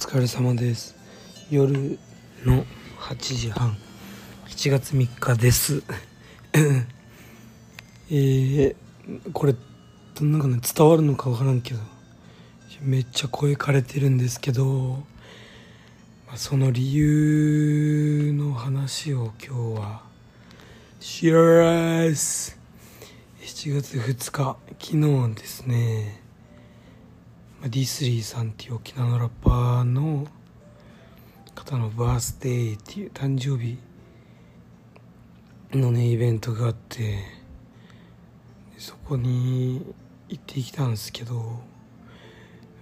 疲れ様です。夜の8時半。7月3日です。えー、これどんかね伝わるのか分からんけど。めっちゃ声枯れてるんですけど、その理由の話を今日はします。7月2日昨日ですね。まあディスリーさんっていう沖縄のラッパーの方のバースデーっていう誕生日のねイベントがあってそこに行ってきたんですけど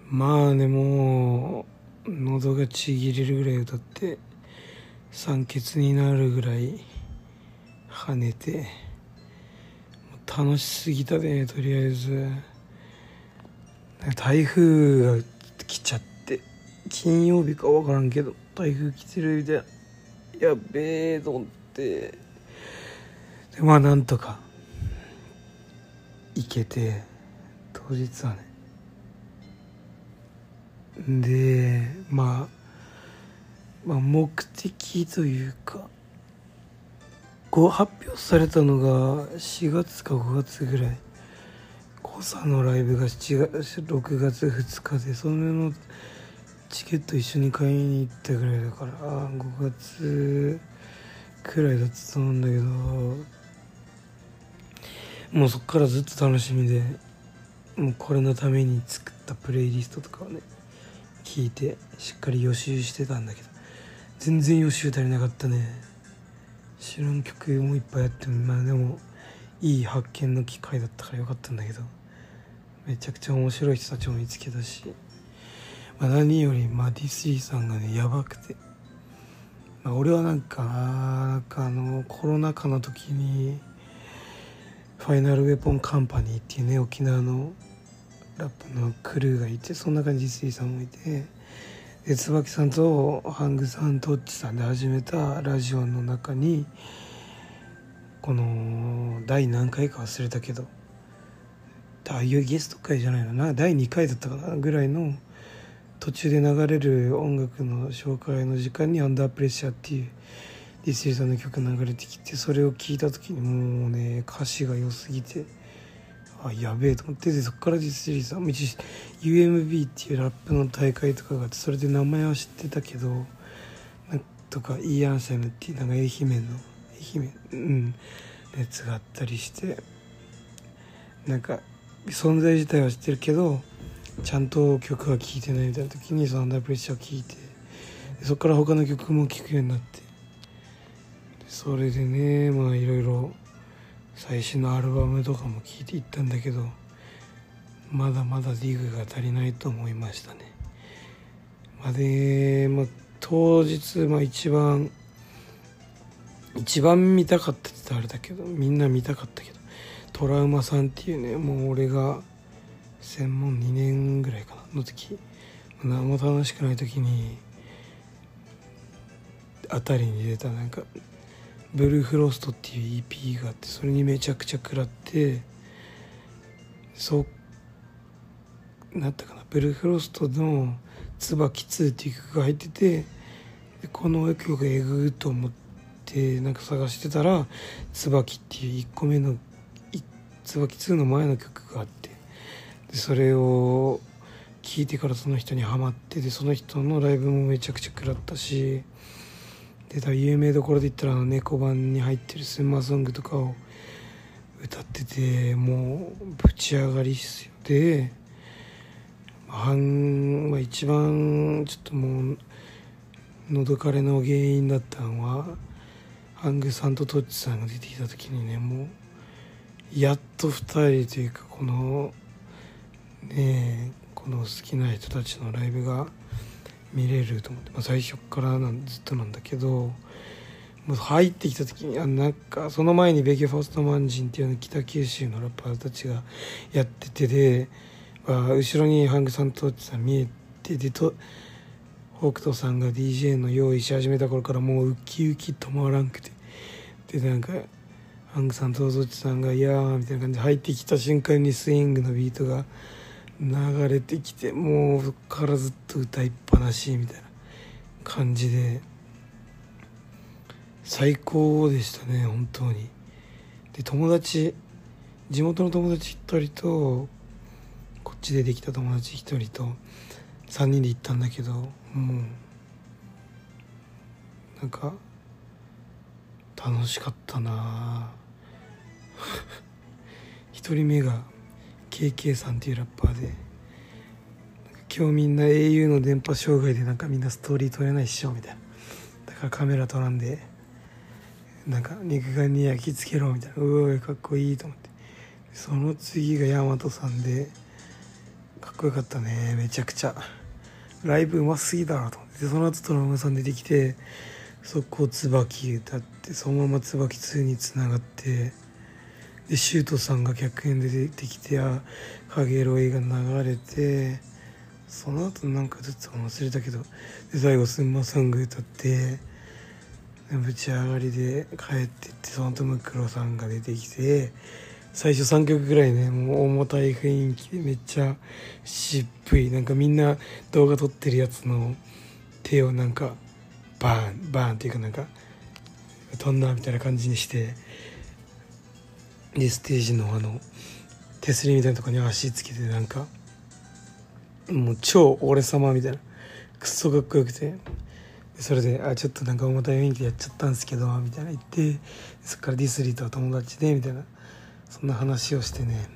まあでも喉がちぎれるぐらい歌って酸欠になるぐらい跳ねて楽しすぎたねとりあえず。台風が来ちゃって金曜日か分からんけど台風来てるみたいな。やべえと思って。でまあなんとか行けて当日はね。でまあまあ目的というかこう発表されたのが4月か5月ぐらい。コサのライブが7月6月2日でそれのチケット一緒に買いに行ったぐらいだから5月くらいだったと思うんだけどもうそっからずっと楽しみでもうこれのために作ったプレイリストとかをね聞いてしっかり予習してたんだけど全然予習足りなかったね。知らん曲もいっぱいあってまあでもいい発見の機会だったからよかったんだけど。めちゃくちゃ面白い人たちも見つけたし、まあ、何より、まあ、ディスリーさんがねやばくて、まあ、俺はなんかなんかあのコロナ禍の時にファイナルウェポンカンパニーっていうね沖縄のラップのクルーがいてその中にディスリーさんもいて。で椿さんとハングさんとっちさんで始めたラジオの中にこの第何回か忘れたけどああいうゲスト回じゃないの。な第2回だったかなぐらいの途中で流れる音楽の紹介の時間に「アンダープレッシャー」っていうディスリーさんの曲流れてきてそれを聞いた時にもうね歌詞が良すぎてああやべえと思ってでそこからディスリーさん一 UMB っていうラップの大会とかがあってそれで名前は知ってたけどなんとかイーアンセムっていうなんか愛媛の愛媛うんやつがあったりしてなんか存在自体は知ってるけどちゃんと曲は聴いてないみたいな時にそのアンダープレッシャーを聴いてそこから他の曲も聴くようになってそれでねまあいろいろ最新のアルバムとかも聴いていったんだけどまだまだディグが足りないと思いましたね。まあ、で、まあ、当日、まあ、一番一番見たかったって言ったらあれだけどみんな見たかったけどトラウマさんっていうねもう俺が専門2年ぐらいかなの時。何も楽しくない時にあたりに出たなんかブルーフロストっていう EP があってそれにめちゃくちゃ食らってそうなったかなブルーフロストの「椿2」っていう曲が入っててこの曲がえぐーと思ってなんか探してたら「椿」っていう1個目の椿2の前の曲があってでそれを聞いてからその人にハマってでその人のライブもめちゃくちゃ食らったしで有名どころで言ったらあの猫版に入ってるスンマーソングとかを歌っててもうぶち上がりっすよ。で半、まあ、一番ちょっともう喉かれの原因だったのはハングさんとトッチさんが出てきた時にねもうやっと2人というかこのねこの好きな人たちのライブが見れると思って、まあ、最初からなんずっとなんだけどもう入ってきた時にあなんかその前にベゲファーストマンジンっていうの北九州のラッパーたちがやっててで、まあ、後ろにハングさんとさん見えてでと北斗さんが DJ の用意し始めた頃からもうウキウキ止まらんくてでなんかハングさんとゾッチさんが「いやー」みたいな感じで入ってきた瞬間にスイングのビートが流れてきてもうそっからずっと歌いっぱなしみたいな感じで。最高でしたね本当にで友達地元の友達1人とこっちでできた友達1人と3人で行ったんだけどもうなんか楽しかったな1人目が KK さんっていうラッパーで今日みんな au の電波障害でなんかみんなストーリー撮れないっしょみたいな。だからカメラ撮らんでなんか肉眼に焼き付けろみたいな。うおいかっこいいと思って。その次が大和さんでかっこよかったね。めちゃくちゃ。ライブうますぎだろと思って。その後トラムさん出てきて速攻椿歌ってそのまま椿2につながってでシュートさんが客演で出てきてあかげろいが流れてその後なんかずっと忘れたけどで最後スンマソング歌ってぶち上がりで帰ってってその後ムクロさんが出てきて最初3曲ぐらいねもう重たい雰囲気でめっちゃ渋いなんかみんな動画撮ってるやつの手をなんかバーンバーンっていうかなんか飛んだみたいな感じにしてでステージのあの手すりみたいなとこに足つけてなんかもう超俺様みたいな。クソかっこよくて。それで「あちょっとなんか重たい雰囲気でやっちゃったんですけど」みたいな。言ってそっからディスリーとは友達でみたいな。そんな話をしてね。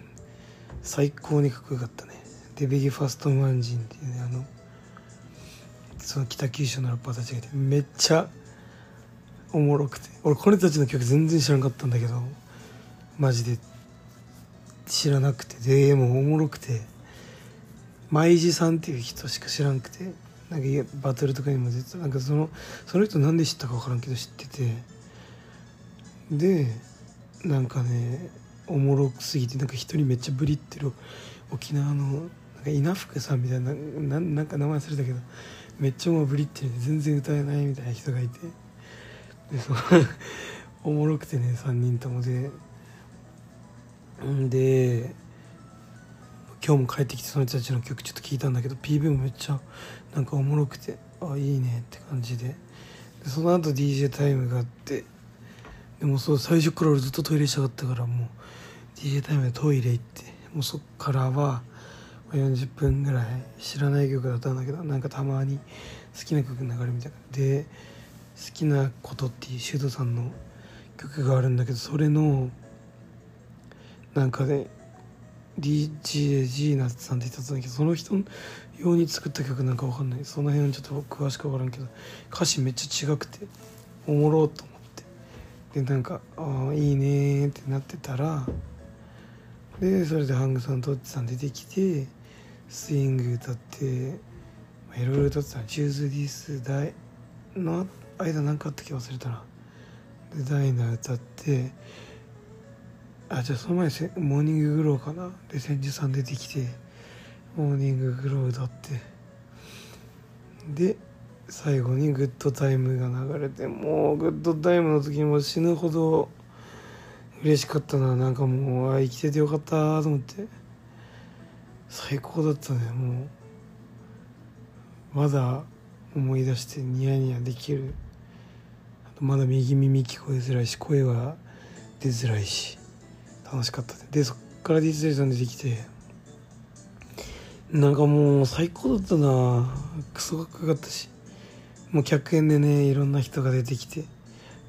最高にかっこよかったね。でビギファストマンジンっていうねあのその北九州のラッパーたちがいてめっちゃおもろくて。俺これたちの曲全然知らなかったんだけどマジで知らなくてでもおもろくて舞地さんっていう人しか知らんくてなんかバトルとかにも出てなんかそのその人なんで知ったか分からんけど知ってて。でなんかねおもろすぎてなんか一人めっちゃブリってる沖縄のなんか稲福さんみたいなななんか名前忘れたけどめっちゃもうブリってる全然歌えないみたいな人がいて。でその おもろくてね3人ともでで今日も帰ってきてその人たちの曲ちょっと聞いたんだけど PV もめっちゃなんかおもろくてあいいねって感じで。その後 DJ タイムがあってでもそう最初から俺ずっとトイレしたかったからもう DJ タイムでトイレ行ってもうそっからは40分ぐらい知らない曲だったんだけどなんかたまに好きな曲流れるみたいな。で好きなことっていうシュートさんの曲があるんだけどそれのなんかで DGG なさんって言ったんだけどその人用に作った曲なんか分かんない。その辺ちょっと詳しく分からんけど歌詞めっちゃ違くておもろと思って。でなんか「ああいいね」ってなってたらでそれでハングさんとっちさん出てきてスイング歌っていろいろ歌ってた「チューズ・ディス・ダイ」の間何かあったっけ忘れたな。でダイナー歌ってあじゃあその前せモーニンググローかな？で千住さん出てきてモーニンググロー歌って。で最後にグッドタイムが流れてもうグッドタイムの時も死ぬほど嬉しかったな。なんかもうあ生きててよかったと思って。最高だったね。もうまだ思い出してニヤニヤできる。まだ右耳聞こえづらいし声は出づらいし。楽しかった。でそっから DJ さん出てきてなんかもう最高だったな。クソがかかったし。もう客演でねいろんな人が出てきて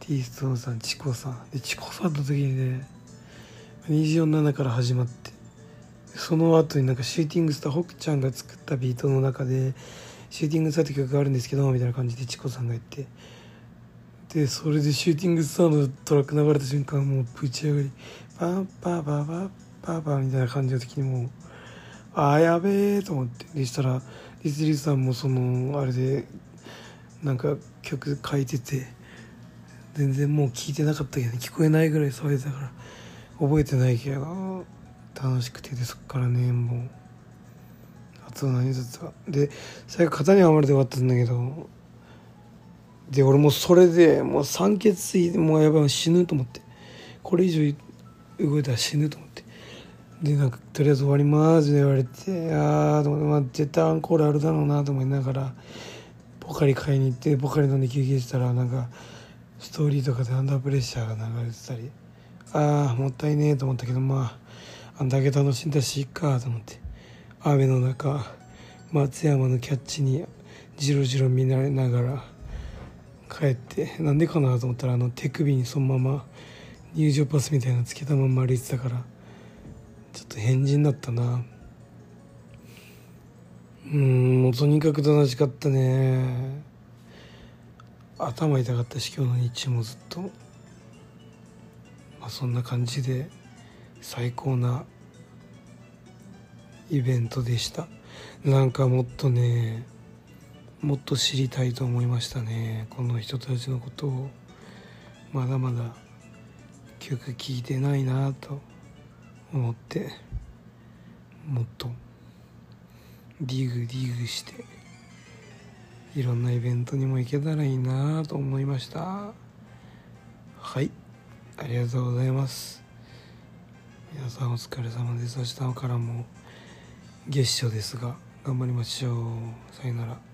ティーストーンさんチコさん。でチコさんの時にね247から始まって。その後になんかシューティングスター北ちゃんが作ったビートの中でシューティングスターって曲があるんですけどみたいな感じでチコさんが言って。でそれでシューティングスターのトラック流れた瞬間もうぶち上がり。パンパーパーパーパーパみたいな感じの時にもうあやべえと思ってでしたらイスリさんもそのあれでなんか曲書いてて全然もう聞いてなかったけど聞こえないぐらい騒いでたから覚えてないけど楽しくてでそっからねもうあと何だったかで最後型にはまれて終わったんだけどで俺もそれでもう酸欠すぎてもうやばい死ぬと思ってこれ以上動いたら死ぬと思って。でなんかとりあえず終わりますって言われてああと思って、まあ、絶対アンコールあるだろうなと思いながらポカリ買いに行ってポカリ飲んで休憩したらなんかストーリーとかでアンダープレッシャーが流れてたりああもったいねえと思ったけどまああんだけ楽しんだしいっかと思って。雨の中松山のキャッチにじろじろ見られながら帰ってなんでかなと思ったらあの手首にそのまま入場パスみたいなのつけたまま歩いてたからちょっと変人だったな。うんもうとにかく楽しかったね。頭痛かったし今日の日中もずっと。まあそんな感じで最高なイベントでした。なんかもっとねもっと知りたいと思いましたね。この人たちのことを。まだまだ曲聴いてないなと思ってもっとディグディグしていろんなイベントにも行けたらいいなと思いました。はい。ありがとうございます。皆さんお疲れ様です。明日からも月初ですが頑張りましょう。さよなら。